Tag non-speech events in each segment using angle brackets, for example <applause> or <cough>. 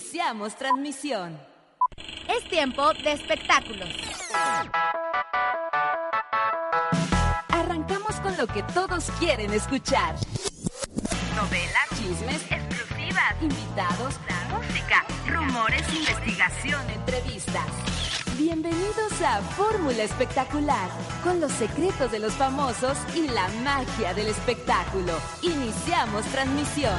Iniciamos transmisión. Es tiempo de espectáculos. Arrancamos con lo que todos quieren escuchar. Novelas, Chismes, exclusivas, invitados, música, rumores, investigación, entrevistas. Bienvenidos a Fórmula Espectacular, con los secretos de los famosos y la magia del espectáculo. Iniciamos transmisión.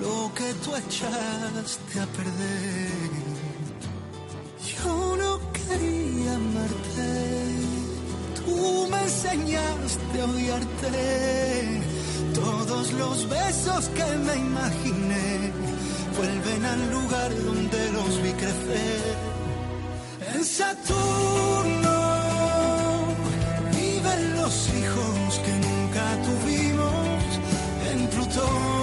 lo que tú echaste a perder. Yo no quería amarte, tú me enseñaste a odiarte. Todos los besos que me imaginé vuelven al lugar donde los vi crecer. En Saturno viven los hijos que nunca tuvimos. En Plutón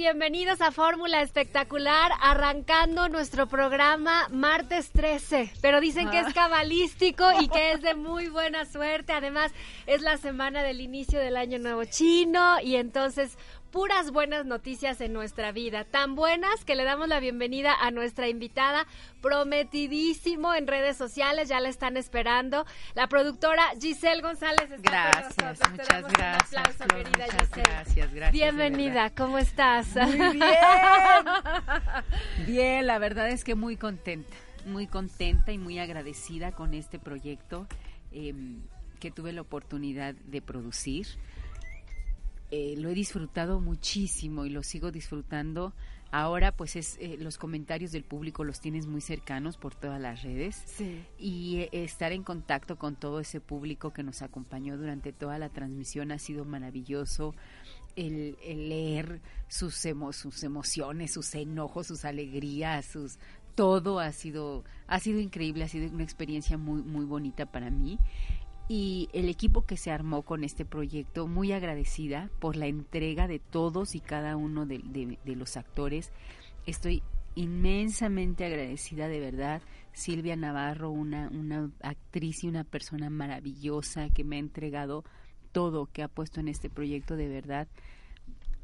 bienvenidos a Fórmula Espectacular, arrancando nuestro programa martes 13. Pero dicen que es cabalístico y que es de <laughs> muy buena suerte. Además, es la semana del inicio del Año Nuevo Chino y entonces puras buenas noticias en nuestra vida. Tan buenas que le damos la bienvenida a nuestra invitada, prometidísimo en redes sociales, ya la están esperando. La productora Giselle González está Gracias, con muchas damos un gracias, aplauso, Flor, querida muchas Giselle. gracias, gracias, Bienvenida, ¿cómo estás? Muy <laughs> bien. Bien, la verdad es que muy contenta, muy contenta y muy agradecida con este proyecto eh, que tuve la oportunidad de producir. Eh, lo he disfrutado muchísimo y lo sigo disfrutando. Ahora, pues, es eh, los comentarios del público los tienes muy cercanos por todas las redes Sí. y eh, estar en contacto con todo ese público que nos acompañó durante toda la transmisión ha sido maravilloso. El, el leer sus, emo- sus emociones, sus enojos, sus alegrías, sus todo ha sido ha sido increíble, ha sido una experiencia muy muy bonita para mí y el equipo que se armó con este proyecto, muy agradecida por la entrega de todos y cada uno de, los actores. Estoy inmensamente agradecida de verdad. Silvia Navarro, una, una actriz y una persona maravillosa que me ha entregado todo que ha puesto en este proyecto de verdad,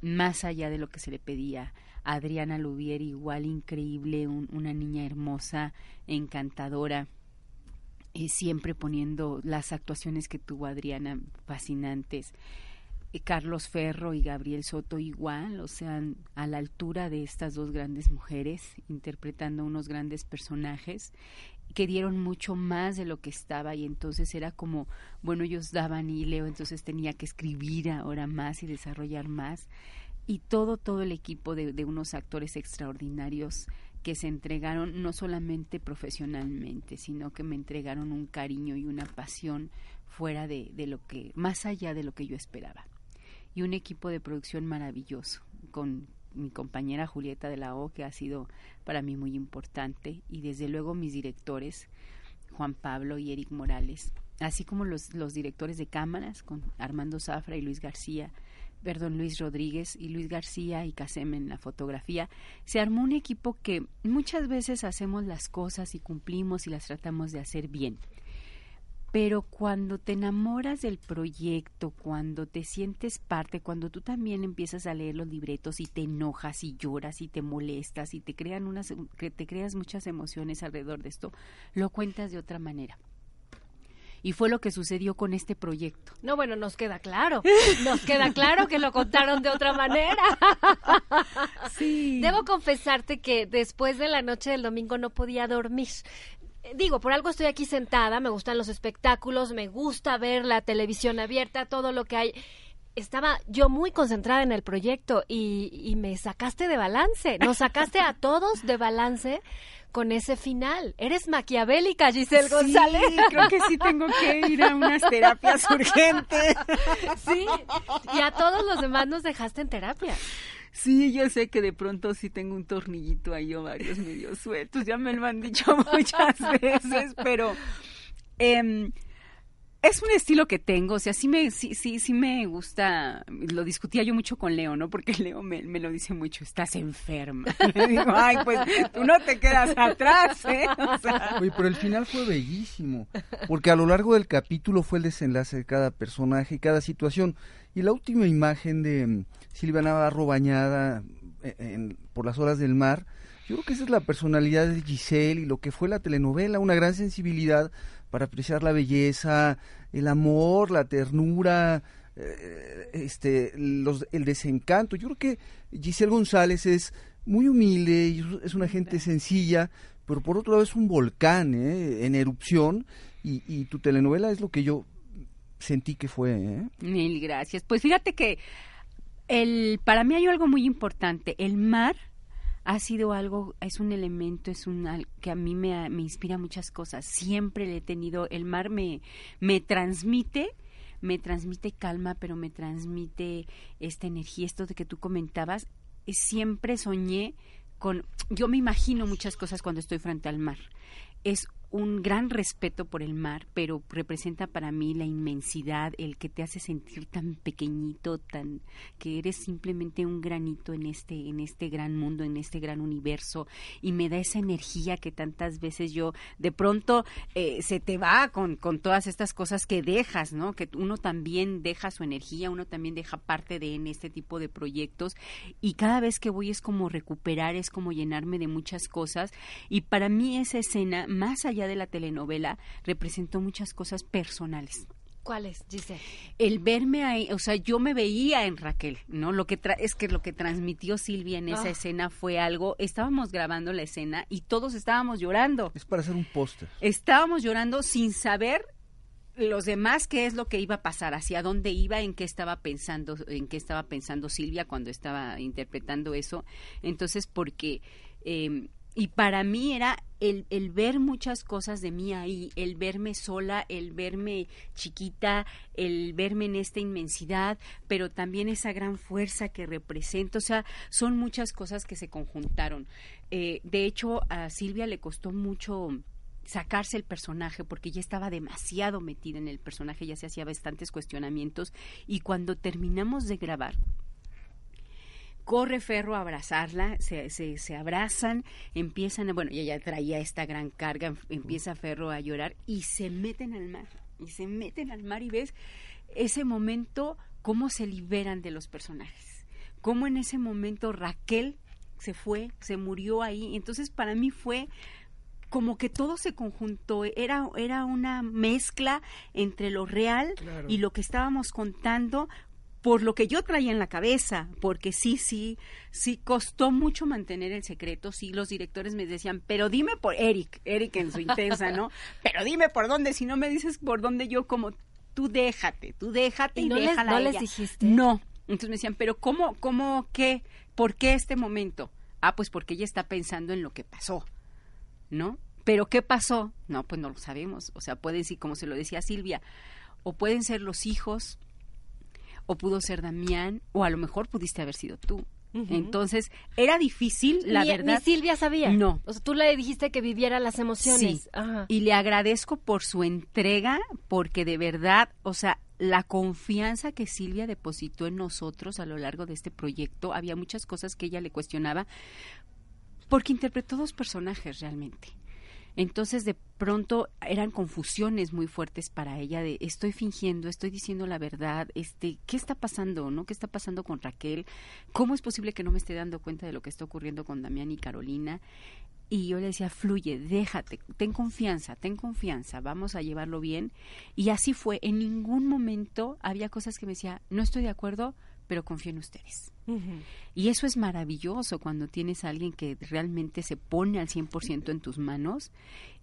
más allá de lo que se le pedía. Adriana Lubier, igual increíble, un- una niña hermosa, encantadora siempre poniendo las actuaciones que tuvo Adriana fascinantes. Eh, Carlos Ferro y Gabriel Soto igual, o sea, a la altura de estas dos grandes mujeres, interpretando unos grandes personajes que dieron mucho más de lo que estaba y entonces era como, bueno, ellos daban y Leo entonces tenía que escribir ahora más y desarrollar más y todo, todo el equipo de unos actores extraordinarios que se entregaron no solamente profesionalmente, sino que me entregaron un cariño y una pasión fuera de, de lo que, más allá de lo que yo esperaba. Y un equipo de producción maravilloso, con mi compañera Julieta de la O, que ha sido para mí muy importante, y desde luego mis directores, Juan Pablo y Eric Morales, así como los, los directores de cámaras, con Armando Zafra y Luis García, perdón, Luis Rodríguez y Luis García y Casem en la fotografía, se armó un equipo que muchas veces hacemos las cosas y cumplimos y las tratamos de hacer bien. Pero cuando te enamoras del proyecto, cuando te sientes parte, cuando tú también empiezas a leer los libretos y te enojas y lloras y te molestas y te crean unas te creas muchas emociones alrededor de esto, lo cuentas de otra manera. Y fue lo que sucedió con este proyecto. No, bueno, nos queda claro. <laughs> Nos queda claro que lo contaron de otra manera. <laughs> Sí. Debo confesarte que después de la noche del domingo no podía dormir. Eh, Digo, por algo estoy aquí sentada, me gustan los espectáculos, me gusta ver la televisión abierta, todo lo que hay. Estaba yo muy concentrada en el proyecto y, y me sacaste de balance, nos sacaste a todos de balance con ese final. Eres maquiavélica, Giselle González. Sí, creo que sí tengo que ir a unas terapias <laughs> urgentes. Sí, y a todos los demás nos dejaste en terapia. Sí, yo sé que de pronto sí tengo un tornillito ahí o varios medio sueltos, ya me lo han dicho <laughs> muchas veces, pero em, es un estilo que tengo, o sea, sí me, sí, sí, sí me gusta, lo discutía yo mucho con Leo, ¿no? Porque <laughs> Leo me, me lo dice mucho, estás enferma. <laughs> Le digo, ay, pues tú no te quedas atrás, ¿eh? <laughs> O sea, Oye, pero el final fue bellísimo, porque a lo largo del capítulo fue el desenlace de cada personaje y cada situación. Y la última imagen de mm, Silvia Navarro bañada eh, por las olas del mar, yo creo que esa es la personalidad de Giselle y lo que fue la telenovela, una gran sensibilidad para apreciar la belleza, el amor, la ternura, eh, este, los, el desencanto. Yo creo que Giselle González es muy humilde es una gente sencilla, pero por otro lado es un volcán ¿eh? en erupción y, y tu telenovela es lo que yo sentí que fue. ¿eh? Mil gracias. Pues fíjate que el, para mí hay algo muy importante. El mar ha sido algo, es un elemento, es un que a mí me, me inspira muchas cosas. Siempre le he tenido, el mar me, me transmite, me transmite calma, pero me transmite esta energía, esto de que tú comentabas. Siempre soñé con, yo me imagino muchas cosas cuando estoy frente al mar. Es un gran respeto por el mar, pero representa para mí la inmensidad, el que te hace sentir tan pequeñito, tan que eres simplemente un granito en este en este gran mundo, en este gran universo y me da esa energía que tantas veces yo de pronto eh, se te va con con todas estas cosas que dejas, ¿no? Que uno también deja su energía, uno también deja parte de en este tipo de proyectos y cada vez que voy es como recuperar, es como llenarme de muchas cosas y para mí esa escena más allá de la telenovela representó muchas cosas personales ¿Cuál es, Giselle? el verme ahí, o sea, yo me veía en Raquel, ¿no? Lo que tra- es que lo que transmitió Silvia en esa Ah. escena fue algo, estábamos grabando la escena y todos estábamos llorando. Es para hacer un póster. Estábamos llorando sin saber los demás qué es lo que iba a pasar, hacia dónde iba, en qué estaba pensando, en qué estaba pensando Silvia cuando estaba interpretando eso. Entonces, porque eh, y para mí era el, el ver muchas cosas de mí ahí, el verme sola, el verme chiquita, el verme en esta inmensidad, pero también esa gran fuerza que represento. O sea, son muchas cosas que se conjuntaron. Eh, de hecho, a Silvia le costó mucho sacarse el personaje porque ya estaba demasiado metida en el personaje, ya se hacía bastantes cuestionamientos y cuando terminamos de grabar corre Ferro a abrazarla, se, se, se abrazan, empiezan, a, bueno, y ella traía esta gran carga, em- empieza Ferro a llorar y se meten al mar, y se meten al mar y ves ese momento, cómo se liberan de los personajes, cómo en ese momento Raquel se fue, se murió ahí, entonces para mí fue como que todo se conjuntó, era, era una mezcla entre lo real y lo que estábamos contando por lo que yo traía en la cabeza, porque sí, sí, sí costó mucho mantener el secreto, sí, los directores me decían, pero dime por Eric, Eric en su intensa, ¿no? <laughs> Pero dime por dónde, si no me dices por dónde yo como, tú déjate, tú déjate y, ¿Y no les- déjala no a les ella". dijiste? No, entonces me decían, pero ¿cómo, cómo, qué, por qué este momento? Ah, pues porque ella está pensando en lo que pasó. ¿no? Pero ¿qué pasó? No, pues no lo sabemos. O sea, pueden ser, como se lo decía Silvia, o pueden ser los hijos, o pudo ser Damián, o a lo mejor pudiste haber sido tú. Entonces, era difícil, la ni, verdad. ni Silvia sabía. No. O sea, tú le dijiste que viviera las emociones. Sí. Ajá. Y le agradezco por su entrega, porque de verdad, o sea, la confianza que Silvia depositó en nosotros a lo largo de este proyecto, había muchas cosas que ella le cuestionaba, porque interpretó dos personajes realmente. Entonces de pronto eran confusiones muy fuertes para ella de estoy fingiendo, estoy diciendo la verdad, este, ¿qué está pasando, no? ¿Qué está pasando con Raquel? ¿Cómo es posible que no me esté dando cuenta de lo que está ocurriendo con Damián y Carolina? Y yo le decía, fluye, déjate, ten confianza, ten confianza, vamos a llevarlo bien. Y así fue, en ningún momento había cosas que me decía, no estoy de acuerdo, pero confío en ustedes. Y eso es maravilloso cuando tienes a alguien que realmente se pone al 100% en tus manos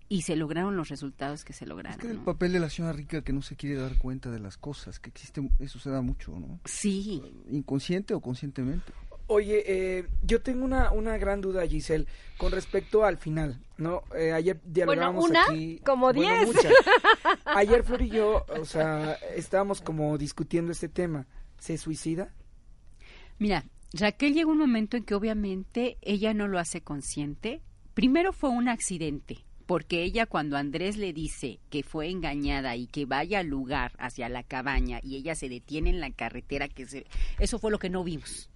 y se lograron los resultados que se lograron. Es que el ¿no? papel de la señora rica que no se quiere dar cuenta de las cosas, que existe, eso se da mucho, ¿no? Sí, Inconsciente o conscientemente. Oye, eh, yo tengo una, una gran duda, Giselle, con respecto al final, ¿no? Eh, ayer dialogábamos una, aquí... como bueno, diez. muchas. <laughs> Ayer Flor y yo, o sea, estábamos como discutiendo este tema. ¿Se suicida? Mira, Raquel llega un momento en que obviamente ella no lo hace consciente. Primero fue un accidente, porque ella cuando Andrés le dice que fue engañada y que vaya al lugar hacia la cabaña y ella se detiene en la carretera, que se, eso fue lo que no vimos.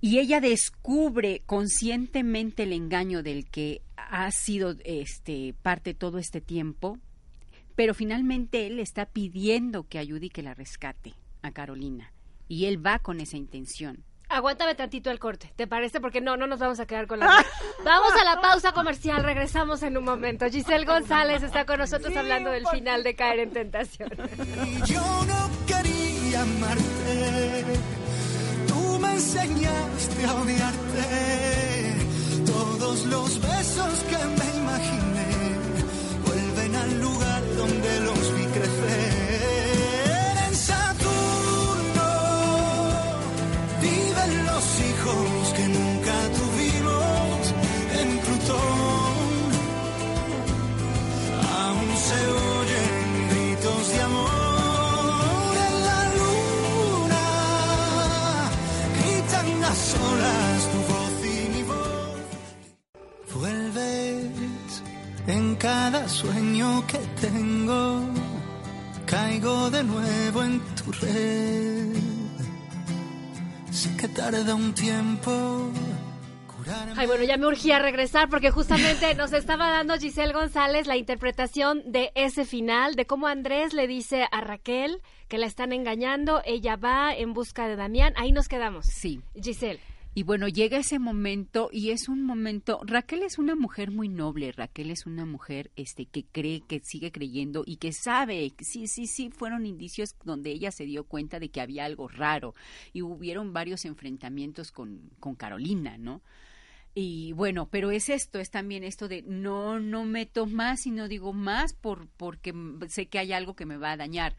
Y ella descubre conscientemente el engaño del que ha sido este parte todo este tiempo, pero finalmente él está pidiendo que ayude y que la rescate a Carolina y él va con esa intención. Aguántame tantito el corte, ¿te parece? Porque no, no nos vamos a quedar con la... <laughs> Vamos a la pausa comercial, regresamos en un momento. Giselle González está con nosotros hablando del final de Caer en Tentación. Y yo no quería amarte, tú me enseñaste a odiarte. Todos los besos que me imaginé lugar donde los vi crecer. Cada sueño que tengo. Caigo de nuevo en tu red. Sé que tarda un tiempo. Ay, bueno, ya me urgía regresar porque justamente <laughs> nos estaba dando Giselle González la interpretación de ese final, de cómo Andrés le dice a Raquel que la están engañando, ella va en busca de Damián, ahí nos quedamos. Sí. Giselle. Y bueno, llega ese momento y es un momento, Raquel es una mujer muy noble, Raquel es una mujer este que cree, que sigue creyendo y que sabe, sí, sí, sí, fueron indicios donde ella se dio cuenta de que había algo raro y hubieron varios enfrentamientos con, con Carolina, ¿no? Y bueno, pero es esto, es también esto de no, no meto más y no digo más por, porque sé que hay algo que me va a dañar.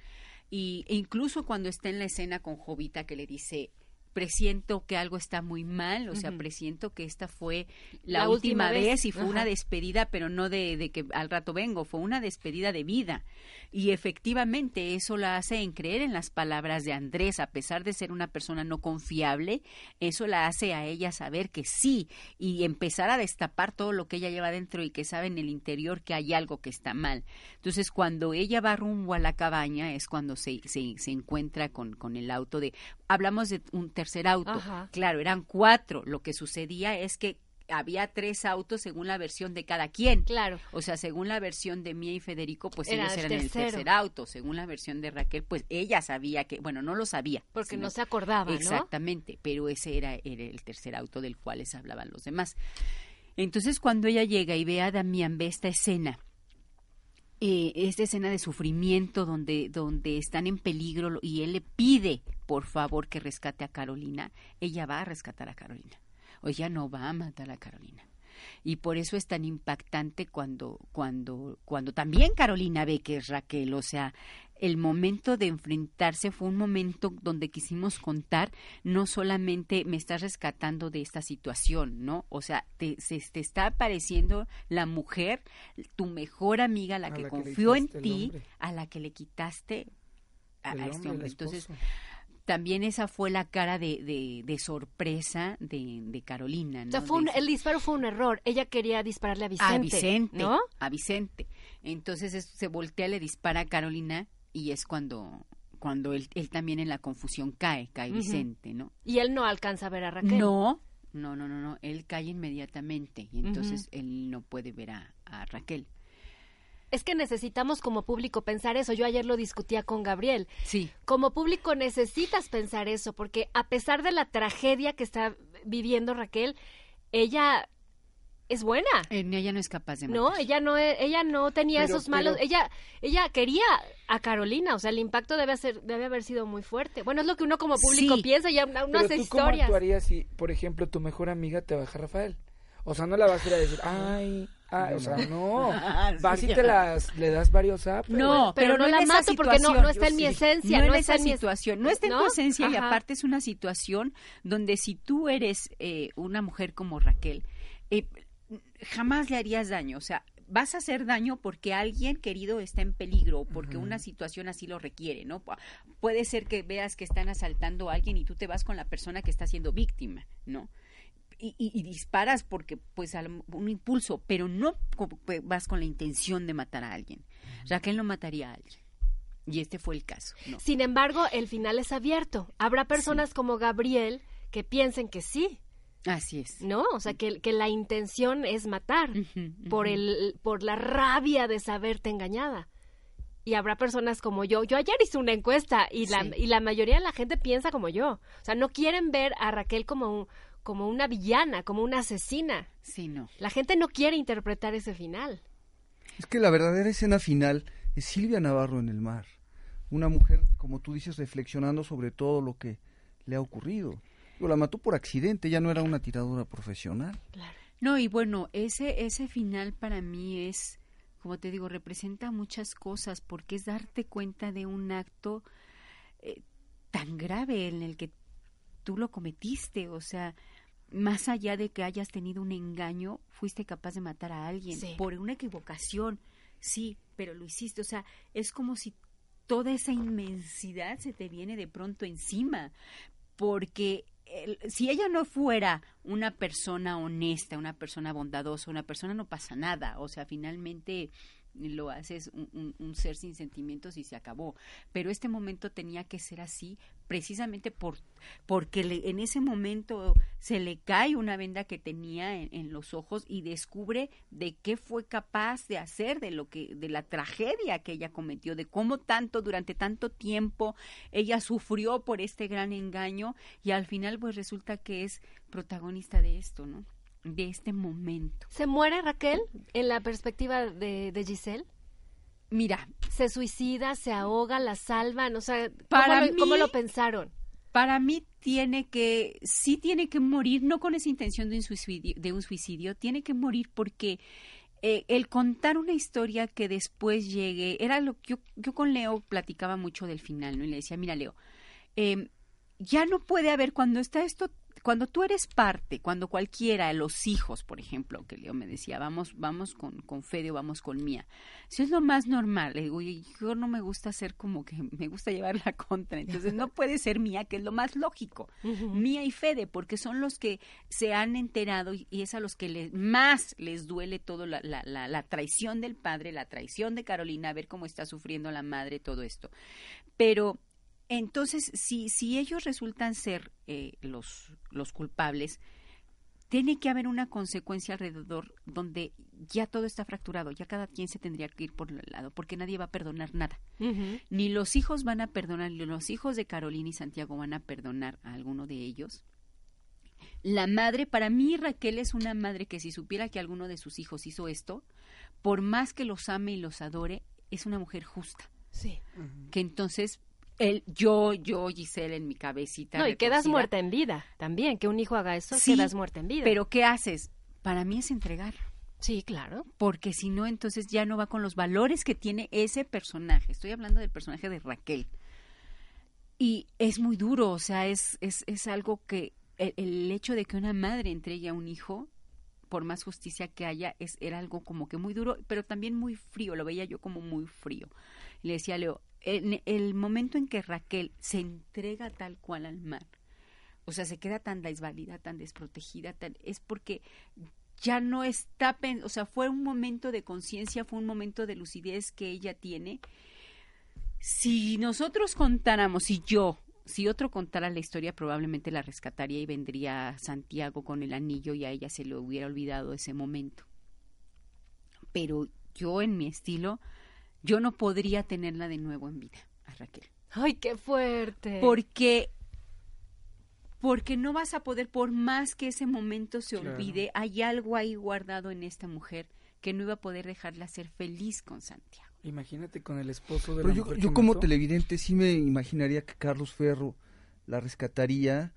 Y e incluso cuando está en la escena con Jovita que le dice, presiento que algo está muy mal, o sea, presiento que esta fue la, La última última, vez. vez, y fue Ajá. una despedida, pero no de, de que al rato vengo, fue una despedida de vida. Y efectivamente eso la hace en creer en las palabras de Andrés, a pesar de ser una persona no confiable, eso la hace a ella saber que sí y empezar a destapar todo lo que ella lleva dentro y que sabe en el interior que hay algo que está mal. Entonces, cuando ella va rumbo a la cabaña es cuando se, se, se encuentra con, con el auto de... Hablamos de un tercer auto. Ajá. Claro, eran cuatro. Lo que sucedía es que había tres autos según la versión de cada quien. Claro. O sea, según la versión de Mía y Federico, pues Era ellos el eran el tercer auto. Según la versión de Raquel, pues ella sabía que, bueno, no lo sabía. Porque sino- no se acordaba, ¿no? Exactamente, pero ese era, era el tercer auto del cual les hablaban los demás. Entonces, cuando ella llega y ve a Damián, ve esta escena, eh, esta escena de sufrimiento donde, donde están en peligro y él le pide, por favor, que rescate a Carolina, ella va a rescatar a Carolina. O ella no va a matar a Carolina. Y por eso es tan impactante cuando, cuando, cuando también Carolina ve que es Raquel. O sea, el momento de enfrentarse fue un momento donde quisimos contar no solamente me estás rescatando de esta situación, ¿no? O sea, te, se, te está apareciendo la mujer, tu mejor amiga, la A que la que le confió en ti, a la que le quitaste a, este hombre. Entonces, también esa fue la cara de, de, de sorpresa de, de Carolina, ¿no? O sea, fue un- el disparo fue un error. Ella quería dispararle a Vicente. a Vicente, ¿No? a Vicente. Entonces es- se voltea, le dispara a Carolina y es cuando cuando él, él también en la confusión cae, cae. Vicente, ¿no? Y él no alcanza a ver a Raquel. No, no, no, no, no, él cae inmediatamente y entonces él no puede ver a, a Raquel. Es que necesitamos como público pensar eso. Yo ayer lo discutía con Gabriel. Sí. Como público necesitas pensar eso, porque a pesar de la tragedia que está viviendo Raquel, ella es buena. En ella no es capaz de matar. No, ella no, e- ella no tenía Pero- esos malos. pero- Ella, ella quería a Carolina, o sea, el impacto debe ser, debe haber sido muy fuerte. Bueno, es lo que uno como público Sí. piensa, ya uno Pero hace tú cómo historias. actuarías si, por ejemplo, tu mejor amiga te baja Rafael? O sea, no la vas a ir a decir, <laughs> ay, ay, o sea, no. <laughs> Vas y te las, le das varios apps. No, pero pero, no no, la mato porque no- situación. no está en mi esencia, No, no en está esa en mi situación. No está en ¿no? tu esencia y aparte es una situación donde si tú eres eh, una mujer como Raquel, eh, jamás le harías daño. O sea, vas a hacer daño porque alguien querido está en peligro, o porque una situación así lo requiere, ¿no? Pu- Puede ser que veas que están asaltando a alguien y tú te vas con la persona que está siendo víctima, ¿no? y, y- y disparas porque pues un impulso, pero no vas con la intención de matar a alguien. Raquel no mataría a alguien. Y este fue el caso. ¿no? Sin embargo, el final es abierto. Habrá personas como Gabriel que piensen que sí, Así es. ¿no? O sea, que, que la intención es matar por el por la rabia de saberte engañada. Y habrá personas como yo. Yo ayer hice una encuesta y la, Sí. y la mayoría de la gente piensa como yo. O sea, no quieren ver a Raquel como, un- como una villana, como una asesina. Sí, no. La gente no quiere interpretar ese final. Es que la verdadera escena final es Silvia Navarro en el mar. Una mujer, como tú dices, reflexionando sobre todo lo que le ha ocurrido. Digo, la mató por accidente, ya no era una tiradora profesional. No, y bueno, ese, ese final para mí es, como te digo, representa muchas cosas, porque es darte cuenta de un acto eh, tan grave en el que tú lo cometiste, o sea, más allá de que hayas tenido un engaño, fuiste capaz de matar a alguien Sí. por una equivocación, sí, pero lo hiciste, o sea, es como si toda esa inmensidad se te viene de pronto encima, porque si ella no fuera una persona honesta, una persona bondadosa, una persona no pasa nada, o sea, finalmente lo haces un, un- un ser sin sentimientos y se acabó. Pero este momento tenía que ser así precisamente por porque le- en ese momento se le cae una venda que tenía en, en los ojos y descubre de qué fue capaz de hacer de lo que de la tragedia que ella cometió, de cómo tanto durante tanto tiempo ella sufrió por este gran engaño y al final pues resulta que es protagonista de esto, ¿no? De este momento. ¿Se muere Raquel en la perspectiva de, de Giselle? Mira, ¿Se suicida, se ahoga, la salvan? O sea, ¿cómo, Para lo, cómo mí- lo pensaron? para mí tiene que, sí tiene que morir, no con esa intención de un suicidio, de un suicidio tiene que morir porque eh, el contar una historia que después llegue, era lo que yo, yo con Leo platicaba mucho del final, ¿no? Y le decía, mira Leo, eh, ya no puede haber cuando está esto cuando tú eres parte, cuando cualquiera, los hijos, por ejemplo, que Leo me decía, vamos, vamos con, con Fede o vamos con Mía. Eso es lo más normal. Le digo, "Y yo no me gusta ser como que me gusta llevar la contra. Entonces no puede ser Mía, que es lo más lógico. Mía y Fede, porque son los que se han enterado y, y es a los que les, más les duele todo la, la, la, la traición del padre, la traición de Carolina, ver cómo está sufriendo la madre, todo esto. Pero entonces, si, si ellos resultan ser eh, los, los culpables, tiene que haber una consecuencia alrededor donde ya todo está fracturado, ya cada quien se tendría que ir por el lado, porque nadie va a perdonar nada. Ni los hijos van a perdonar, ni los hijos de Carolina y Santiago van a perdonar a alguno de ellos. La madre, para mí Raquel es una madre que si supiera que alguno de sus hijos hizo esto, por más que los ame y los adore, es una mujer justa. Sí. Que entonces, el, yo, yo, Giselle, en mi cabecita. No, y quedas muerta en vida también. Que un hijo haga eso, Sí, quedas muerta en vida. Pero ¿qué haces? Para mí es entregar. Sí, claro. porque si no, entonces ya no va con los valores que tiene ese personaje. Estoy hablando del personaje de Raquel. Y es muy duro, o sea, es, es, es algo que el, el hecho de que una madre entregue a un hijo, por más justicia que haya, es, era algo como que muy duro, pero también muy frío, lo veía yo como muy frío. Le decía a Leo, en el momento en que Raquel se entrega tal cual al mar, o sea, se queda tan desvalida, tan desprotegida, tan, es porque ya no está, o sea, fue un momento de conciencia, fue un momento de lucidez que ella tiene. Si nosotros contáramos, si yo, si otro contara la historia, probablemente la rescataría y vendría a Santiago con el anillo y a ella se le hubiera olvidado ese momento. Pero yo en mi estilo, yo no podría tenerla de nuevo en vida, a Raquel. Ay, qué fuerte. Porque porque no vas a poder, por más que ese momento se Claro. olvide, hay algo ahí guardado en esta mujer que no iba a poder dejarla ser feliz con Santiago. Imagínate con el esposo de Pero la yo, mujer yo que como mató. televidente sí me imaginaría que Carlos Ferro la rescataría,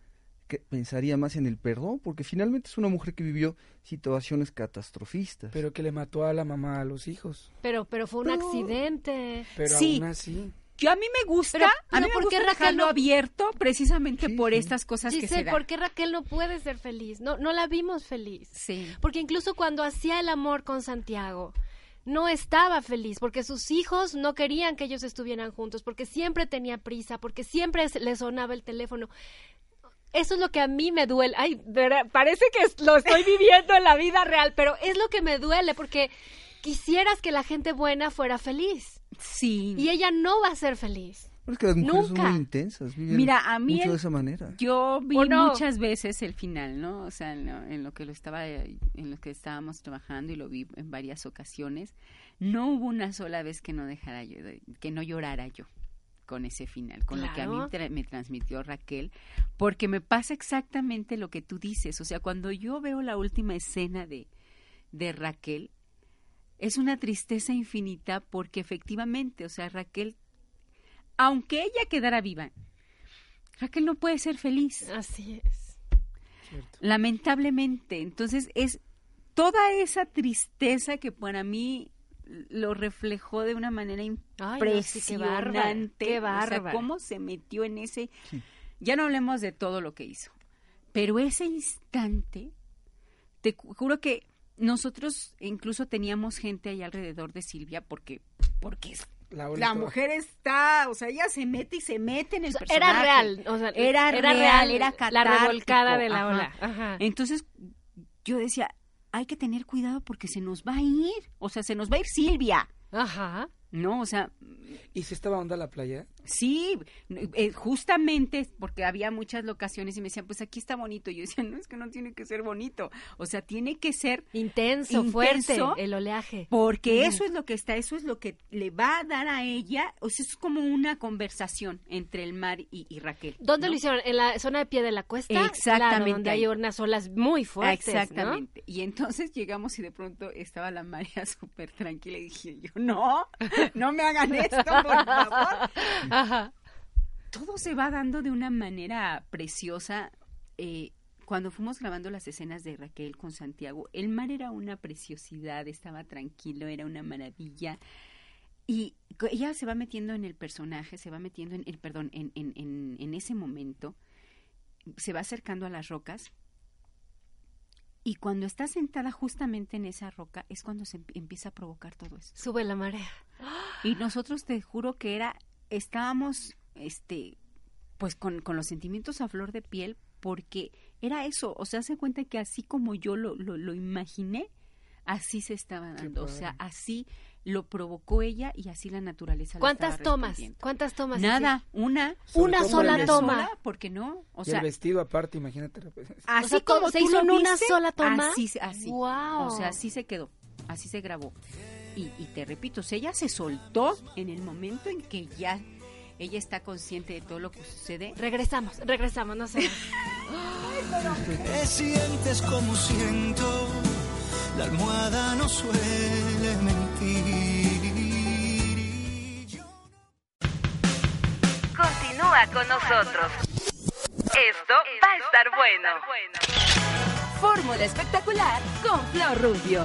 que pensaría más en el perdón, porque finalmente es una mujer que vivió situaciones catastrofistas. Pero que le mató a la mamá a los hijos. Pero, pero fue un Pero- accidente. Pero Sí. aún así. Yo a mí me gusta, Pero- a mí me ¿por qué gusta Raquel dejarlo no- abierto precisamente Sí, por sí. estas cosas que se dan. ¿por qué Raquel no puede ser feliz? No, no la vimos feliz. Sí. Porque incluso cuando hacía el amor con Santiago, no estaba feliz, porque sus hijos no querían que ellos estuvieran juntos, porque siempre tenía prisa, porque siempre le sonaba el teléfono. Eso es lo que a mí me duele. Ay, verdad, parece que lo estoy viviendo en la vida real, pero es lo que me duele, porque quisieras que la gente buena fuera feliz. Sí. Y ella no va a ser feliz. Pero es que las mujeres son Nunca. muy intensas, viven Mira, a mí mucho el- de esa manera. Yo vi muchas veces el final, ¿no? O sea, en lo, en lo que lo estaba, en lo que estábamos trabajando y lo vi en varias ocasiones. No hubo una sola vez que no dejara yo, que no llorara yo con ese final, con lo que a mí tra- me transmitió Raquel, porque me pasa exactamente lo que tú dices. O sea, cuando yo veo la última escena de, de Raquel, es una tristeza infinita porque efectivamente, o sea, Raquel, aunque ella quedara viva, Raquel no puede ser feliz, Así es. Cierto. lamentablemente. Entonces es toda esa tristeza que para mí lo reflejó de una manera Ay, no, sí, qué bárbara, impresionante. qué O sea, cómo se metió en ese... Ya no hablemos de todo lo que hizo, pero ese instante, te juro que nosotros incluso teníamos gente ahí alrededor de Silvia porque porque es- La, la mujer está, o sea, ella se mete y se mete en el O sea, personaje. era real, o sea, era, era real, real era la catártico, revolcada de la ajá. ola, ajá. Entonces yo decía, hay que tener cuidado porque se nos va a ir, o sea, se nos va a ir Silvia, Ajá. ¿no? O sea, ¿Y si estaba onda la playa? Sí, eh, justamente porque había muchas locaciones y me decían, pues aquí está bonito. Y yo decía, no, es que no tiene que ser bonito, o sea, tiene que ser Intenso, fuerte, Intenso. el oleaje. Porque eso es lo que está, eso es lo que le va a dar a ella, o sea, es como una conversación entre el mar y, y Raquel. ¿Dónde ¿no? lo hicieron? ¿En la zona de pie de la cuesta? Exactamente Claro, donde hay unas olas muy fuertes, ¿no? Exactamente. Y entonces llegamos y de pronto estaba la María <laughs> súper tranquila y dije yo, no, no me hagan esto, por favor. <laughs> Ajá. Todo se va dando de una manera preciosa. Eh, cuando fuimos grabando las escenas de Raquel con Santiago, el mar era una preciosidad, estaba tranquilo, era una maravilla. Y ella se va metiendo en el personaje, se va metiendo en el, perdón, en, en, en, en ese momento, se va acercando a las rocas. Y cuando está sentada justamente en esa roca es cuando se em- empieza a provocar todo eso. Sube la marea. Y nosotros te juro que era, estábamos, este, pues con, con los sentimientos a flor de piel, porque era eso, o sea, se cuenta que así como yo lo, lo, lo imaginé, así se estaba dando, o sea, así lo provocó ella y así la naturaleza le ¿Cuántas tomas? ¿Cuántas tomas? Nada, una, Sobre Una sola una toma. sola, ¿por qué no? O y sea, el vestido aparte, imagínate. así O sea, como ¿se hizo en una sola toma? Así, así. Guau. O sea, así se quedó, así se grabó. Y, y te repito, o sea, ella se soltó en el momento en que ya ella está consciente de todo lo que sucede. Regresamos, regresamos, no sé. <laughs> ¿Qué sientes como siento? La almohada no suele mentir. Yo Continúa con nosotros. Esto va a estar bueno. Fórmula espectacular con Flor Rubio.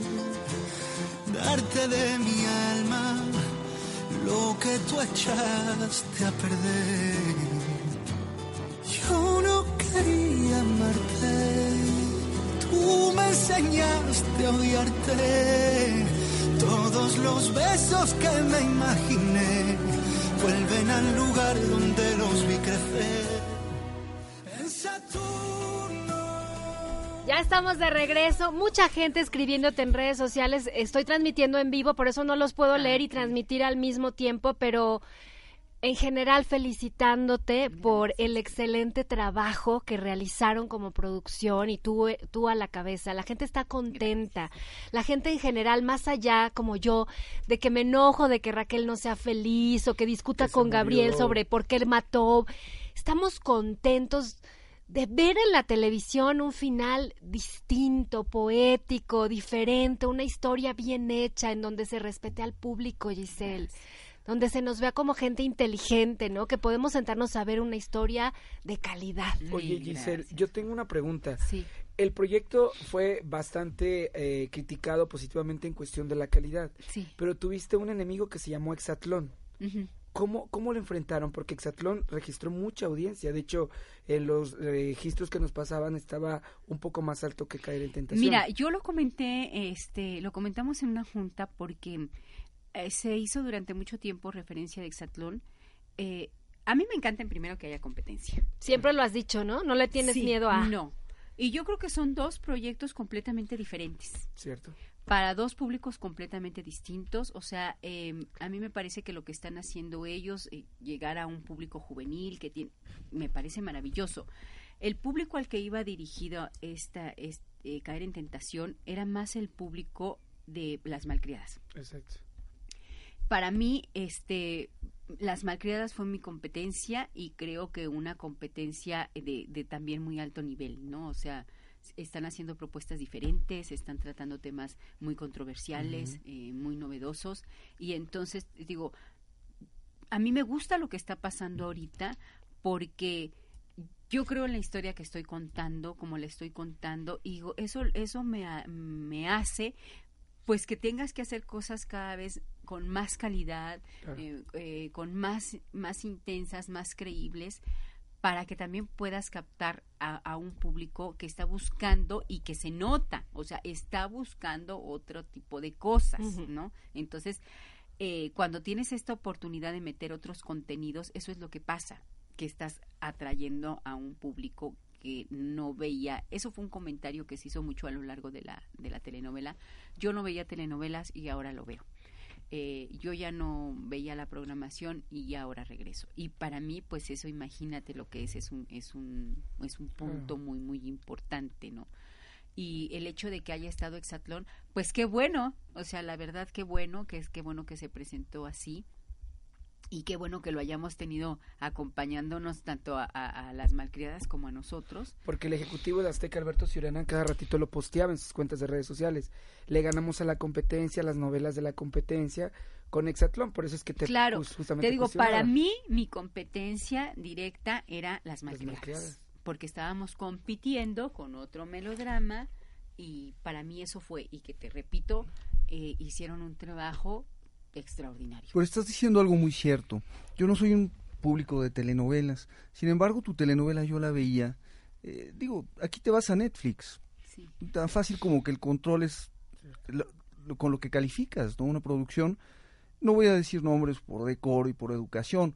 sacarte de mi alma lo que tú echaste a perder. Yo no quería amarte, tú me enseñaste a odiarte. Todos los besos que me imaginé vuelven al lugar donde los vi crecer. Estamos de regreso. Mucha gente escribiéndote en redes sociales. Estoy transmitiendo en vivo, por eso no los puedo leer y transmitir al mismo tiempo, pero en general felicitándote por el excelente trabajo que realizaron como producción y tú, tú a la cabeza. La gente está contenta. La gente en general, más allá como yo, de que me enojo de que Raquel no sea feliz o que discuta Que con Gabriel sobre por qué él mató. Estamos contentos de ver en la televisión un final distinto, poético, diferente, una historia bien hecha en donde se respete al público, Giselle. Donde se nos vea como gente inteligente, ¿no? Que podemos sentarnos a ver una historia de calidad. Oye, Giselle, gracias. yo tengo una pregunta. Sí. El proyecto fue bastante eh, criticado positivamente en cuestión de la calidad, Sí. pero tuviste un enemigo que se llamó Exatlón. Ujú. ¿Cómo, ¿Cómo lo enfrentaron? Porque Exatlón registró mucha audiencia. De hecho, en los registros que nos pasaban estaba un poco más alto que Caer en Tentación. Mira, yo lo comenté, este, lo comentamos en una junta porque eh, se hizo durante mucho tiempo referencia de Exatlón. Eh, a mí me encanta en primero que haya competencia. Siempre lo has dicho, ¿no? No le tienes Sí, miedo a... No. Y yo creo que son dos proyectos completamente diferentes. ¿Cierto? Para dos públicos completamente distintos. O sea, eh, a mí me parece que lo que están haciendo ellos, eh, llegar a un público juvenil, que tiene, me parece maravilloso. El público al que iba dirigido esta, es- eh, caer en tentación era más el público de las malcriadas. Exacto. Para mí, este, las malcriadas fue mi competencia y creo que una competencia de, de también muy alto nivel, ¿no? O sea, están haciendo propuestas diferentes, están tratando temas muy controversiales, eh, muy novedosos y entonces digo, a mí me gusta lo que está pasando ahorita porque yo creo en la historia que estoy contando, como la estoy contando, y digo, eso, eso me, me hace pues que tengas que hacer cosas cada vez con más calidad, Claro. eh, eh, con más, más intensas, más creíbles, para que también puedas captar a, a un público que está buscando y que se nota, o sea, está buscando otro tipo de cosas. ¿no? Entonces, eh, cuando tienes esta oportunidad de meter otros contenidos, eso es lo que pasa, que estás atrayendo a un público que no veía, eso fue un comentario que se hizo mucho a lo largo de la, de la telenovela, yo no veía telenovelas y ahora lo veo. Eh, yo ya no veía la programación y ahora regreso. Y para mí, pues eso, imagínate lo que es, es un, es un, es un punto muy, muy importante, ¿no? Y el hecho de que haya estado Exatlón, pues qué bueno, o sea, la verdad qué bueno, que es qué bueno que se presentó así y qué bueno que lo hayamos tenido acompañándonos tanto a, a- a las malcriadas como a nosotros. Porque el ejecutivo de Azteca, Alberto Ciurana, cada ratito lo posteaba en sus cuentas de redes sociales. Le ganamos a la competencia, a las novelas de la competencia con Exatlón. Por eso es que te Claro, jus- justamente te digo, cuestionaba. para mí mi competencia directa era las Las malcriadas, Malcriadas. porque estábamos compitiendo con otro melodrama y para mí eso fue, y que te repito, eh, hicieron un trabajo extraordinario. Pero estás diciendo algo muy cierto. Yo no soy un público de telenovelas. Sin embargo, tu telenovela yo la veía. eh, digo, aquí te vas a Netflix. Sí. Tan fácil como que el control es lo- lo- con lo que calificas, ¿no? Una producción. No voy a decir nombres por decoro y por educación,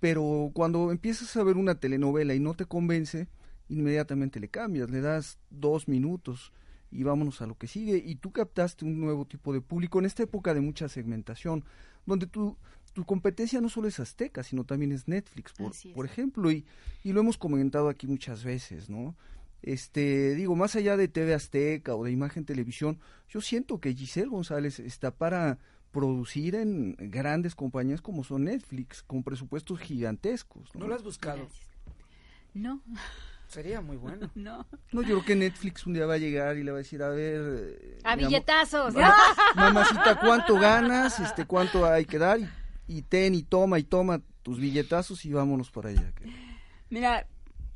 pero cuando empiezas a ver una telenovela y no te convence, inmediatamente le cambias, le das dos minutos y vámonos a lo que sigue. Y tú captaste un nuevo tipo de público en esta época de mucha segmentación, donde tu, tu competencia no solo es Azteca, sino también es Netflix, por, es. por ejemplo, y, y lo hemos comentado aquí muchas veces, ¿no? Este, digo, más allá de TV Azteca o de Imagen Televisión, yo siento que Giselle González está para producir en grandes compañías como son Netflix, con presupuestos gigantescos. ¿no? ¿No lo has buscado? Gracias. No, Sería muy bueno. <laughs> no. No, yo creo que Netflix un día va a llegar y le va a decir, a ver... eh, A mi billetazos. ma- mamacita, ¿cuánto ganas? Este, ¿Cuánto hay que dar? Y, y ten y toma y toma tus billetazos y vámonos para allá. que- Mira,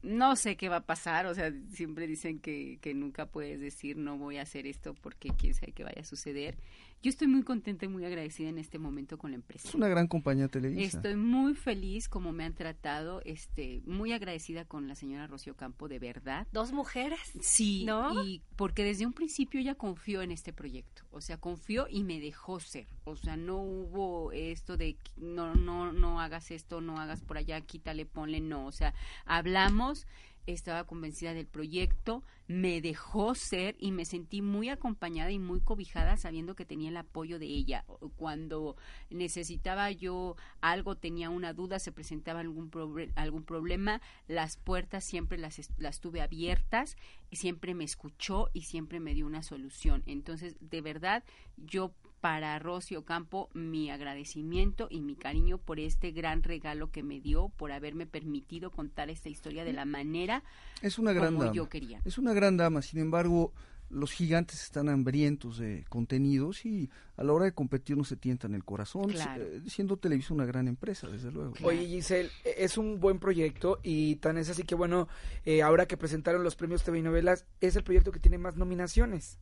no sé qué va a pasar, o sea, siempre dicen que, que nunca puedes decir no voy a hacer esto porque quién sabe qué vaya a suceder. Yo estoy muy contenta y muy agradecida en este momento con la empresa. Es una gran compañía Televisa. Estoy muy feliz como me han tratado, este, muy agradecida con la señora Rocío Campo, de verdad. Dos mujeres. Sí, ¿No? y porque desde un principio ella confió en este proyecto, o sea, confió y me dejó ser, o sea, no hubo esto de no, no, no hagas esto, no hagas por allá, quítale, ponle, no, o sea, hablamos, estaba convencida del proyecto, me dejó ser y me sentí muy acompañada y muy cobijada sabiendo que tenía el apoyo de ella. Cuando necesitaba yo algo, tenía una duda, se presentaba algún, algún problema, las puertas siempre las, las tuve abiertas y siempre me escuchó y siempre me dio una solución. Entonces, de verdad, yo para Rocío Campo mi agradecimiento y mi cariño por este gran regalo que me dio, por haberme permitido contar esta historia de la manera Es una gran como dama. yo quería. Es una gran dama, sin embargo, los gigantes están hambrientos de contenidos y a la hora de competir no se tientan el corazón, Claro. eh, siendo Televisa una gran empresa, desde luego. Oye Giselle, e- es un buen proyecto y tan es así que bueno, eh, ahora que presentaron los premios TV y novelas, es el proyecto que tiene más nominaciones.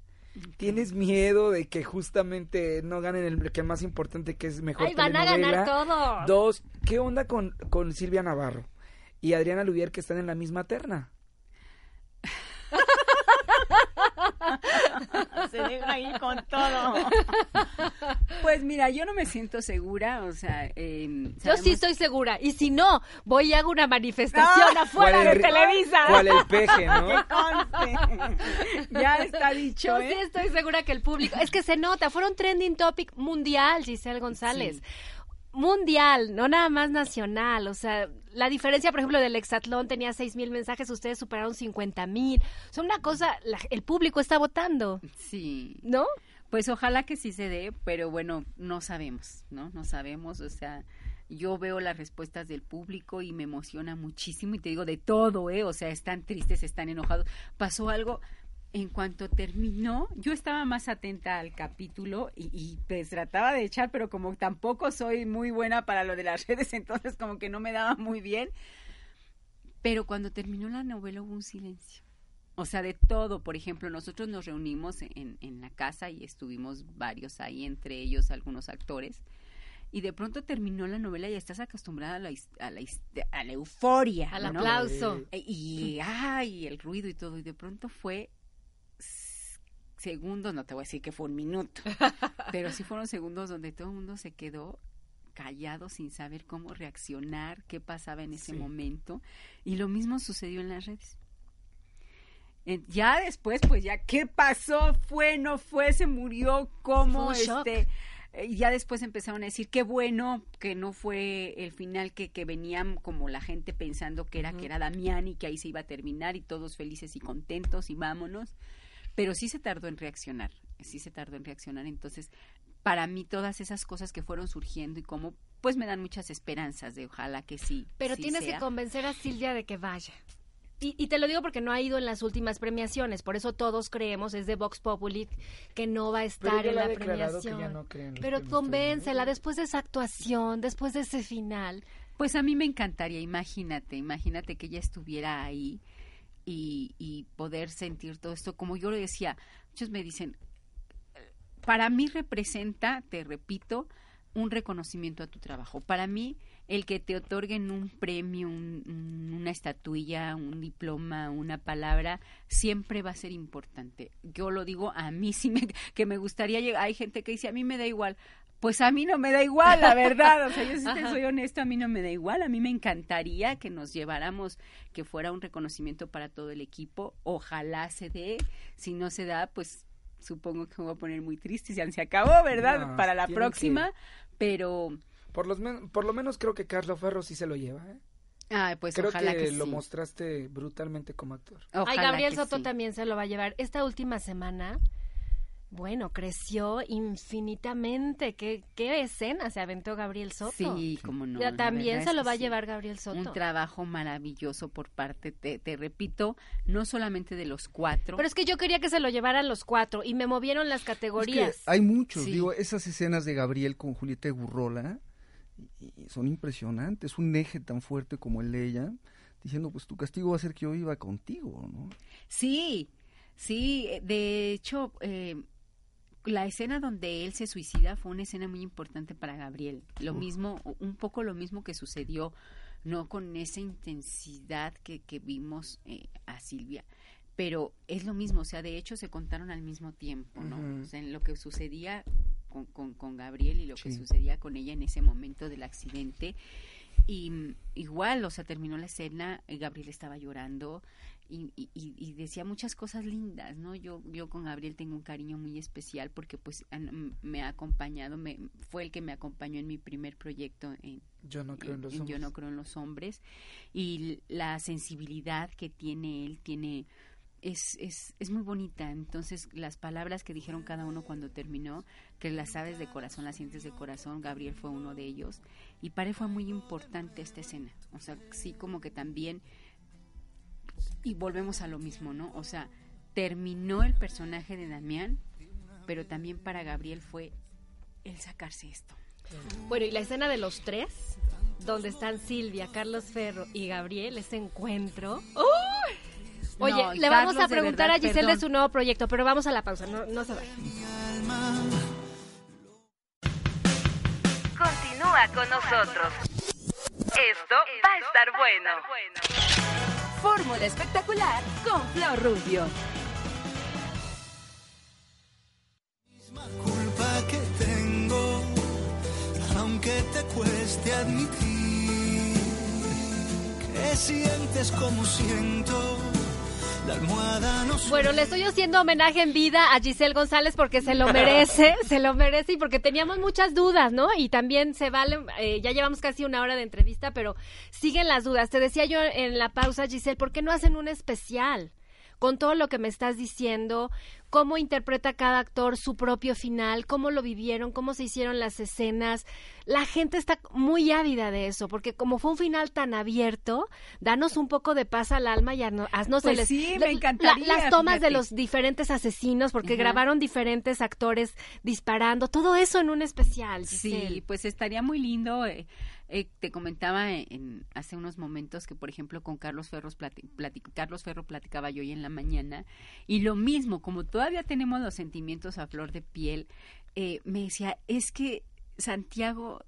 ¿Tienes miedo de que justamente no ganen el que más importante que es mejor Ay, van a ganar todo. Dos, ¿qué onda con, con Silvia Navarro y Adriana Lubier que están en la misma terna? <laughs> <laughs> se deja ir con todo. <laughs> Pues mira, yo no me siento segura, o sea, eh, Yo sí estoy segura. Y si no, voy y hago una manifestación afuera ¿Cuál de el- Televisa. ¿Cuál el peje, no? <laughs> Que conste. ya está dicho, Yo ¿eh? sí estoy segura que el público. Es que se nota, fueron trending topic mundial, Giselle González. Mundial, no nada más nacional. O sea, la diferencia, por ejemplo, del hexatlón tenía seis mil mensajes, ustedes superaron 50 mil. O sea, una cosa, la- el público está votando, Sí. ¿no? Pues ojalá que sí se dé, pero bueno, no sabemos, ¿no? No sabemos, o sea, yo veo las respuestas del público y me emociona muchísimo y te digo de todo, ¿eh? O sea, están tristes, están enojados. Pasó algo, en cuanto terminó, yo estaba más atenta al capítulo y, y pues trataba de echar, pero como tampoco soy muy buena para lo de las <laughs> redes, entonces como que no me daba muy bien. Pero cuando terminó la novela hubo un silencio. O sea, de todo. Por ejemplo, nosotros nos reunimos en, en la casa y estuvimos varios ahí, entre ellos algunos actores. Y de pronto terminó la novela y estás acostumbrada a la, a la, his- a la euforia. Al ¿no? aplauso. E- Y, ay, el ruido y todo. Y de pronto fue segundos, no te voy a decir que fue un minuto, <laughs> pero sí fueron segundos donde todo el mundo se quedó callado sin saber cómo reaccionar, qué pasaba en ese Sí. momento. Y lo mismo sucedió en las redes. Ya después, pues ya, ¿qué pasó? ¿Fue, no fue? ¿Se murió? ¿Cómo? Este eh, y ya después empezaron a decir qué bueno que no fue el final que, que venían como la gente pensando que era que era Damián y que ahí se iba a terminar y todos felices y contentos y vámonos pero sí se tardó en reaccionar sí se tardó en reaccionar entonces para mí todas esas cosas que fueron surgiendo y cómo pues me dan muchas esperanzas de ojalá que sí Pero sí tienes sea. que convencer a Silvia de que vaya. Y, y te lo digo porque no ha ido en las últimas premiaciones, por eso todos creemos, es de Vox Populi, que no va a estar en la que premiación. ya no Pero convéncela, después de esa actuación, después de ese final. Pues a mí me encantaría, imagínate, imagínate que ella estuviera ahí y, y poder sentir todo esto. Como yo le decía, muchos me dicen, para mí representa, te repito, un reconocimiento a tu trabajo. Para mí, el que te otorguen un premio, un- un- una estatuilla, un diploma, una palabra, siempre va a ser importante. Yo lo digo, a mí <laughs> sí me, que me gustaría llegar. Hay gente que dice, a mí me da igual. Pues a mí no me da igual, la verdad. O sea, yo <laughs> sí te soy honesto, a mí no me da igual. A mí me encantaría que nos lleváramos, que fuera un reconocimiento para todo el equipo. Ojalá se dé. Si no se da, pues supongo que me voy a poner muy triste y ya se acabó, ¿verdad? No, para la próxima. Pero, Por, los men- por lo menos creo que Carlos Ferro sí se lo lleva, ¿eh? ay, pues creo ojalá que, que, lo sí. mostraste brutalmente como actor. Ay, Gabriel Soto sí. también se lo va a llevar. Esta última semana, bueno, creció infinitamente. ¿Qué, qué escena se aventó Gabriel Soto? Sí, como no. Ya también se lo va a sí. llevar Gabriel Soto. Un trabajo maravilloso por parte, te, te repito, no solamente de los cuatro. Pero es que yo quería que se lo llevaran los cuatro y me movieron las Es que categorías. hay muchos, Sí. digo, esas escenas de Gabriel con Julieta Gurrola y- son impresionantes, un eje tan fuerte como el de ella, diciendo, pues tu castigo va a ser que yo iba contigo, ¿no? Sí, sí, de hecho, eh, la escena donde él se suicida fue una escena muy importante para Gabriel. Lo mismo, un poco lo mismo que sucedió, no con esa intensidad que, que vimos eh, a Silvia, pero es lo mismo, o sea, de hecho se contaron al mismo tiempo, ¿no? O sea, en lo que sucedía con, con, con Gabriel y lo que sucedía con ella en ese momento del accidente. Y mm, igual, o sea, terminó la escena, y Gabriel estaba llorando y, y, y- decía muchas cosas lindas, ¿no? Yo, yo con Gabriel tengo un cariño muy especial porque pues me ha acompañado, me, fue el que me acompañó en mi primer proyecto en, Yo no creo en los en Yo hombres. no creo en los hombres y la sensibilidad que tiene él tiene es, es, es muy bonita entonces las palabras que dijeron cada uno cuando terminó que las sabes de corazón las sientes de corazón Gabriel fue uno de ellos y para él fue muy importante esta escena o sea sí como que también y volvemos a lo mismo no o sea terminó el personaje de Damián pero también para Gabriel fue el sacarse esto Bueno, y la escena de los tres, donde están Silvia, Carlos Ferro y Gabriel, ese encuentro. ¡Uy! Oye, No, le vamos Carlos, a preguntar verdad, a Giselle de su nuevo proyecto, pero vamos a la pausa, no, no se vayan. Continúa con nosotros. Esto va a estar bueno. Fórmula espectacular con Flor Rubio. culpa que tengo, aunque te cueste admitir que sientes como siento, Bueno, le estoy haciendo homenaje en vida a Giselle González porque se lo merece, <laughs> se lo merece y porque teníamos muchas dudas, ¿no? Y también se vale, eh, ya llevamos casi una hora de entrevista, pero siguen las dudas. Te decía yo en la pausa, Giselle, ¿por qué no hacen un especial? Con todo lo que me estás diciendo, cómo interpreta cada actor su propio final, cómo lo vivieron, cómo se hicieron las escenas. La gente está muy ávida de eso, porque como fue un final tan abierto, danos un poco de paz al alma y haznos Pues el- sí, me encantaría, las tomas de los diferentes asesinos, porque grabaron diferentes actores disparando, todo eso en un especial. Sí, pues estaría muy lindo. eh, eh, te comentaba en, hace unos momentos que, por ejemplo, con Carlos Ferro, Carlos Ferro platicaba yo hoy en la mañana y lo mismo, como todavía tenemos los sentimientos a flor de piel, eh, me decía, es que Santiago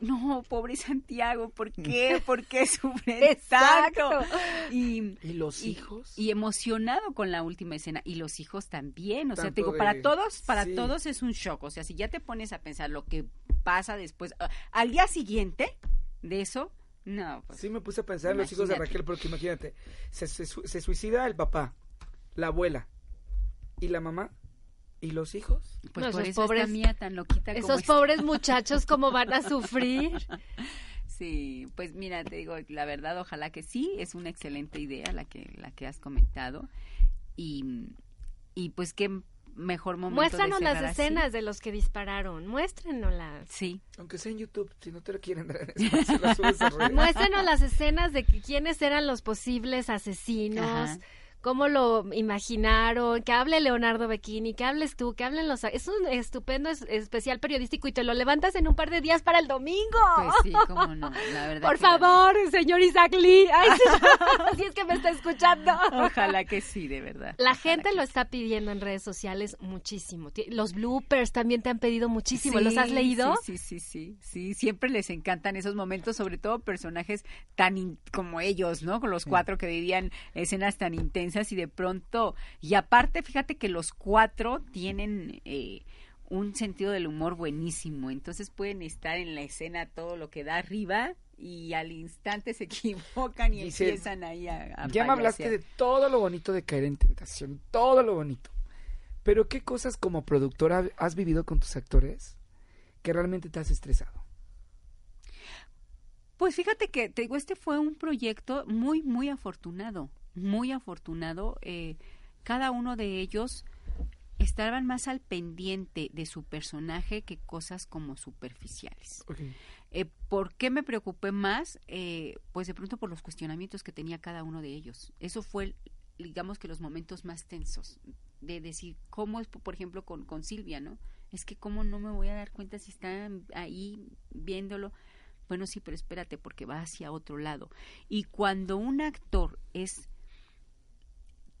no, pobre Santiago, ¿por <laughs> qué? ¿Por qué sufre <laughs> Exacto. tanto? Y, ¿Y los y- hijos? Y emocionado con la última escena. Y los hijos también. O sea, te digo, de- para todos, para sí. todos es un shock. O sea, si ya te pones a pensar lo que pasa después, ah, al día siguiente de eso, no, pues. Sí me puse a pensar en los hijos de. Raquel porque imagínate, se, se su- se suicida el papá, la abuela y la mamá y los hijos. Pues No, por esos eso pobres- está mía tan loquita como Esos está. pobres <laughs> muchachos, ¿cómo van a sufrir? Sí, pues mira, te digo, la verdad, ojalá que sí, es una excelente idea la que, la que has comentado. Y, y pues qué mejor momento de Muéstranos las así. escenas de los que dispararon, muéstrenoslas. Sí, Aunque sea en YouTube, si no te lo quieren dar en espacio, redes. Muéstrenos las escenas de que- quiénes eran los posibles asesinos, Ajá. Cómo lo imaginaron, que hable Leonardo Becchini, que hables tú, que hablen los... Es un estupendo es- especial periodístico y te lo levantas en un par de días para el domingo. pues sí, cómo no, la <laughs> verdad. Por la- favor, señor Isaac Lee. <laughs> Ay, <laughs> si es que me está escuchando. Ojalá que sí, de verdad. La Ojalá gente lo sí. está pidiendo en redes sociales muchísimo. Los bloopers también te han pedido muchísimo. ¿Los has leído? Sí, sí, sí, sí, sí. Siempre les encantan esos momentos, sobre todo personajes tan in- como ellos, ¿no? Con los cuatro que vivían escenas tan intensas y de pronto, y aparte, fíjate que los cuatro tienen eh, un sentido del humor buenísimo, entonces pueden estar en la escena todo lo que da arriba y al instante se <laughs> equivocan y Dice, empiezan ahí a, a Ya me hablaste de todo lo bonito de caer en tentación, todo lo bonito. Pero ¿qué cosas como productora has vivido con tus actores que realmente te has estresado? Pues fíjate que, te digo, este fue un proyecto muy, muy afortunado, muy afortunado. eh, cada uno de ellos estaban más al pendiente de su personaje que cosas como superficiales. Eh, ¿Por qué me preocupé más? Eh, pues de pronto por los cuestionamientos que tenía cada uno de ellos. Eso fue, digamos que los momentos más tensos, de decir, ¿cómo es, por ejemplo, con, con Silvia, ¿no? Es que cómo no me voy a dar cuenta si están ahí viéndolo. Bueno, sí, pero espérate, porque va hacia otro lado. Y cuando un actor es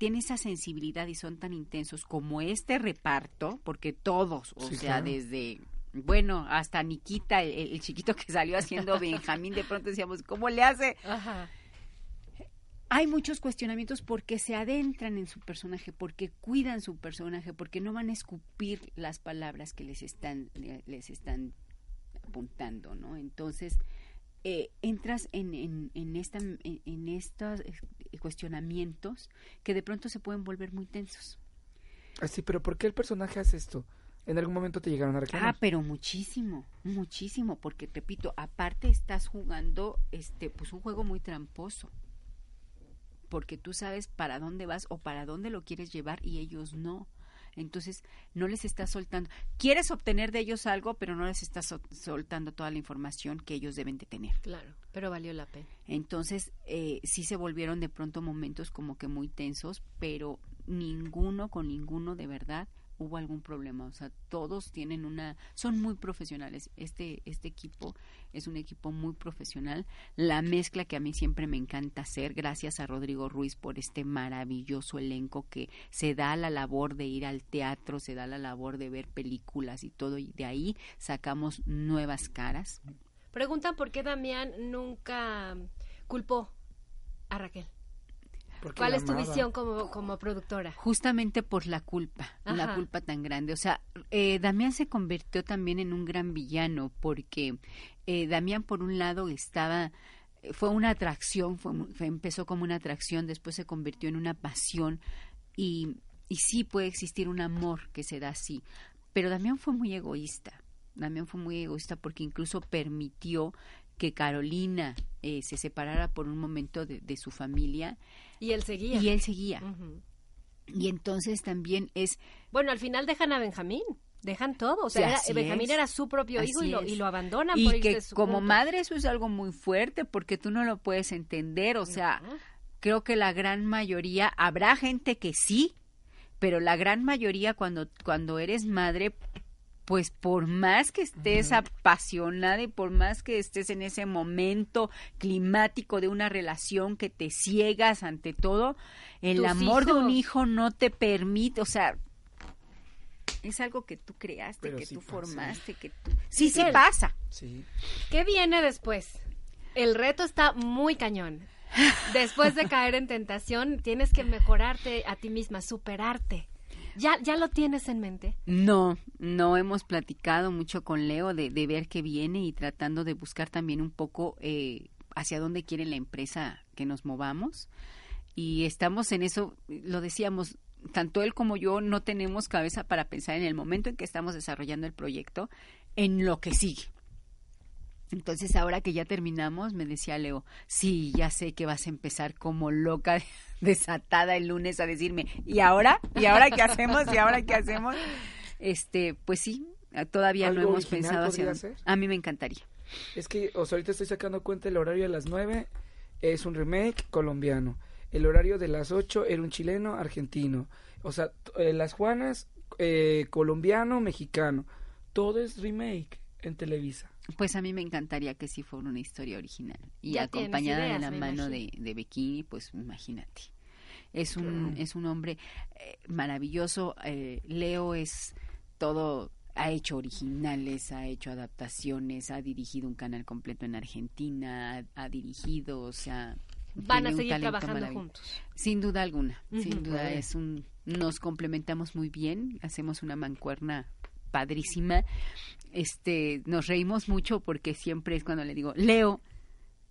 tiene esa sensibilidad y son tan intensos como este reparto, porque todos, o Sí, sea, claro. desde bueno, hasta Nikita, el, el chiquito que salió haciendo <laughs> Benjamín, de pronto decíamos, ¿cómo le hace? Ajá. hay muchos cuestionamientos porque se adentran en su personaje, porque cuidan su personaje, porque no van a escupir las palabras que les están, les están apuntando, ¿no? Entonces, eh, entras en, en, en, esta, en, en estos eh, cuestionamientos que de pronto se pueden volver muy tensos. Así, pero ¿por qué el personaje hace esto? ¿En algún momento te llegaron a reclamar? Ah, pero muchísimo, muchísimo, porque repito, aparte estás jugando este pues un juego muy tramposo. Porque tú sabes para dónde vas o para dónde lo quieres llevar y ellos no. Entonces, no les estás soltando. Quieres obtener de ellos algo, pero no les estás sol- soltando toda la información que ellos deben de tener. Claro, pero valió la pena. Entonces, eh, sí se volvieron de pronto momentos como que muy tensos, pero ninguno con ninguno de verdad hubo algún problema. O sea, todos tienen una, son muy profesionales. Este, este equipo es un equipo muy profesional. La mezcla que a mí siempre me encanta hacer, gracias a Rodrigo Ruiz por este maravilloso elenco que se da la labor de ir al teatro, se da la labor de ver películas y todo, y de ahí sacamos nuevas caras. Preguntan por qué Damián nunca culpó a Raquel. Porque ¿Cuál es tu visión como, como productora? justamente por la culpa, la culpa tan grande. O sea, eh, Damián se convirtió también en un gran villano porque eh, Damián por un lado estaba fue una atracción, fue, mu- fue- empezó como una atracción, después se convirtió en una pasión y, y sí puede existir un amor que se da así, pero Damián fue muy egoísta. Damián fue muy egoísta porque incluso permitió que Carolina eh, se separara por un momento de, de su familia Y él seguía. y él seguía. Y entonces también es, Bueno, al final dejan a Benjamín. Dejan todo. O sea, Sí, era- Benjamín es. era su propio hijo y lo, y lo abandonan y por que su como madre eso es algo muy fuerte porque tú no lo puedes entender, o sea, creo que la gran mayoría, habrá gente que sí, pero la gran mayoría cuando, cuando eres madre, pues por más que estés apasionada y por más que estés en ese momento climático de una relación que te ciegas ante todo, el Tus amor de un hijo no te permite, o sea, es algo que tú creaste, Pero que sí tú pasa. formaste, que tú... Sí, sí pasa. Sí. ¿Qué viene después? El reto está muy cañón. Después de caer en tentación, tienes que mejorarte a ti misma, superarte. ¿Ya, ya lo tienes en mente? No, no hemos platicado mucho con Leo de, de ver qué viene y tratando de buscar también un poco eh, hacia dónde quiere la empresa que nos movamos. Y estamos en eso, lo decíamos, tanto él como yo no tenemos cabeza para pensar en el momento en que estamos desarrollando el proyecto, en lo que sigue. Entonces, ahora que ya terminamos, me decía Leo, sí, ya sé que vas a empezar como loca, desatada el lunes a decirme, ¿y ahora? ¿Y ahora qué hacemos? ¿Y ahora qué hacemos? Este, pues sí, todavía no ¿Algo hemos pensado hacia? A mí me encantaría. Es que, o sea, ahorita estoy sacando cuenta el horario de las 9 es un remake colombiano. El horario de las 8 era un chileno argentino. O sea, eh, las Juanas eh, colombiano, mexicano. Todo es remake en Televisa. Pues a mí me encantaría que sí fuera una historia original y Ya acompañada ideas, de la mano de, de Bequini, pues imagínate. Es un, es un hombre eh, maravilloso. eh, Leo es todo, ha hecho originales, ha hecho adaptaciones, ha dirigido un canal completo en Argentina, ha, ha dirigido, o sea... Van a seguir trabajando juntos. Sin duda alguna, sin duda es un nos complementamos muy bien, hacemos una mancuerna padrísima. Este, nos reímos mucho porque siempre es cuando le digo, "Leo,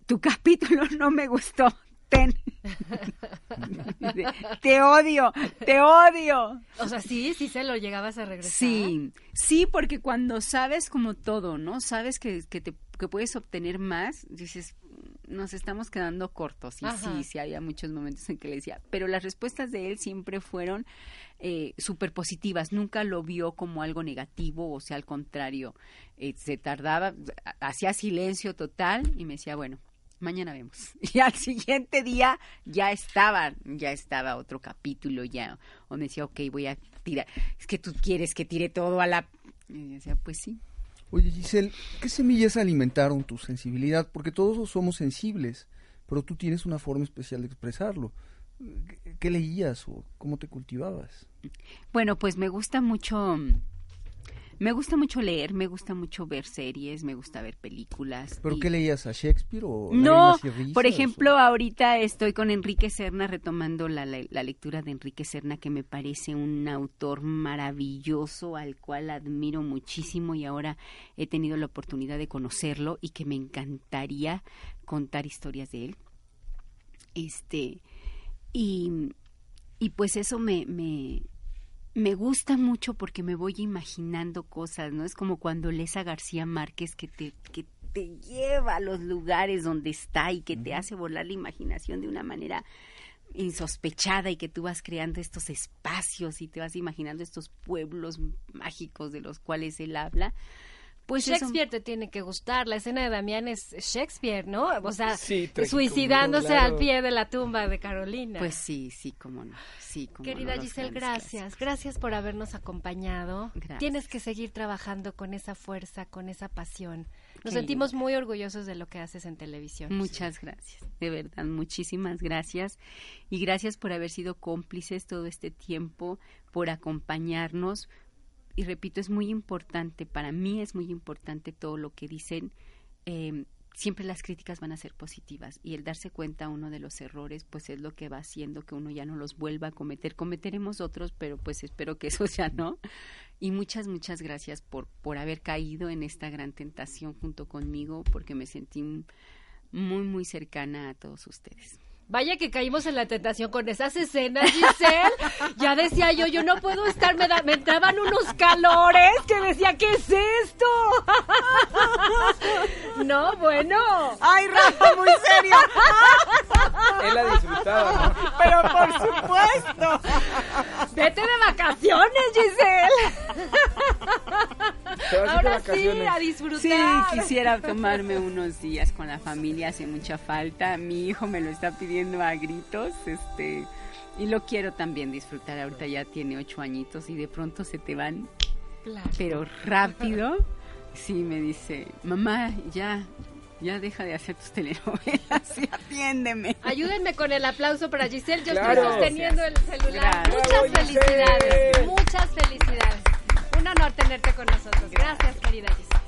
tu capítulo <laughs> no me gustó." Ten. <laughs> Te odio, te odio. O sea, sí, sí se lo llegabas a regresar. Sí, sí, porque cuando sabes como todo, ¿no? Sabes que, que, te, que puedes obtener más, dices, nos estamos quedando cortos. Y Ajá. sí, sí, había muchos momentos en que le decía, pero las respuestas de él siempre fueron eh, súper positivas, nunca lo vio como algo negativo, o sea, al contrario, eh, se tardaba, hacía silencio total y me decía, bueno, mañana vemos. <laughs> Y al siguiente día ya estaba, ya estaba otro capítulo ya. O me decía, ok, voy a tirar. Es que tú quieres que tire todo a la... Y decía, pues sí. Oye, Giselle, ¿qué semillas alimentaron tu sensibilidad? Porque todos somos sensibles, pero tú tienes una forma especial de expresarlo. ¿qué- ¿qué leías o cómo te cultivabas? Bueno, pues me gusta mucho, me gusta mucho leer, me gusta mucho ver series, me gusta ver películas. ¿Pero y- qué leías? ¿A Shakespeare o No, por o- ejemplo, ahorita estoy con Enrique Serna retomando la, la- la lectura de Enrique Serna, que me parece un autor maravilloso al cual admiro muchísimo y ahora he tenido la oportunidad de conocerlo y que me encantaría contar historias de él. Este, y, y pues eso me, me, me gusta mucho porque me voy imaginando cosas, ¿no? Es como cuando lees a García Márquez que te, que te lleva a los lugares donde está y que te hace volar la imaginación de una manera insospechada y que tú vas creando estos espacios y te vas imaginando estos pueblos mágicos de los cuales él habla. Pues eso- Shakespeare te tiene que gustar. La escena de Damián es Shakespeare, ¿no? O sea, Sí, suicidándose claro. al pie de la tumba de Carolina. Pues sí, sí, cómo no. Sí, cómo Querida no, Giselle, gracias. Gracias por habernos acompañado. Gracias. Tienes que seguir trabajando con esa fuerza, con esa pasión. Nos Qué sentimos linda. muy orgullosos de lo que haces en televisión. Muchas gracias, de verdad, muchísimas gracias. Y gracias por haber sido cómplices todo este tiempo, por acompañarnos. Y repito, es muy importante, para mí es muy importante todo lo que dicen. eh, siempre las críticas van a ser positivas y el darse cuenta uno de los errores, pues es lo que va haciendo que uno ya no los vuelva a cometer. Cometeremos otros, pero pues espero que <laughs> eso ya no. Y muchas, muchas gracias por, por haber caído en esta gran tentación junto conmigo, porque me sentí muy, muy cercana a todos ustedes. Vaya que caímos en la tentación con esas escenas, Giselle. Ya decía yo, yo no puedo estar, me, da- me entraban unos calores que decía, ¿qué es esto? <laughs> No, bueno. Ay, Rafa, muy serio. Él la disfrutaba, ¿no? Pero por supuesto. Vete de vacaciones, Giselle. Ahora sí, a Sí, disfrutar. quisiera tomarme unos días con la familia, hace mucha falta. Mi hijo me lo está pidiendo a gritos, este, y lo quiero también disfrutar. Ahorita ya tiene ocho añitos y de pronto se te van, Claro. pero rápido. Sí, me dice, mamá, ya, ya deja de hacer tus telenovelas y atiéndeme. Ayúdenme con el aplauso para Giselle. Yo Claro. estoy sosteniendo el celular. Gracias. Muchas felicidades. Muchas felicidades. Un honor tenerte con nosotros. Gracias, querida Giselle.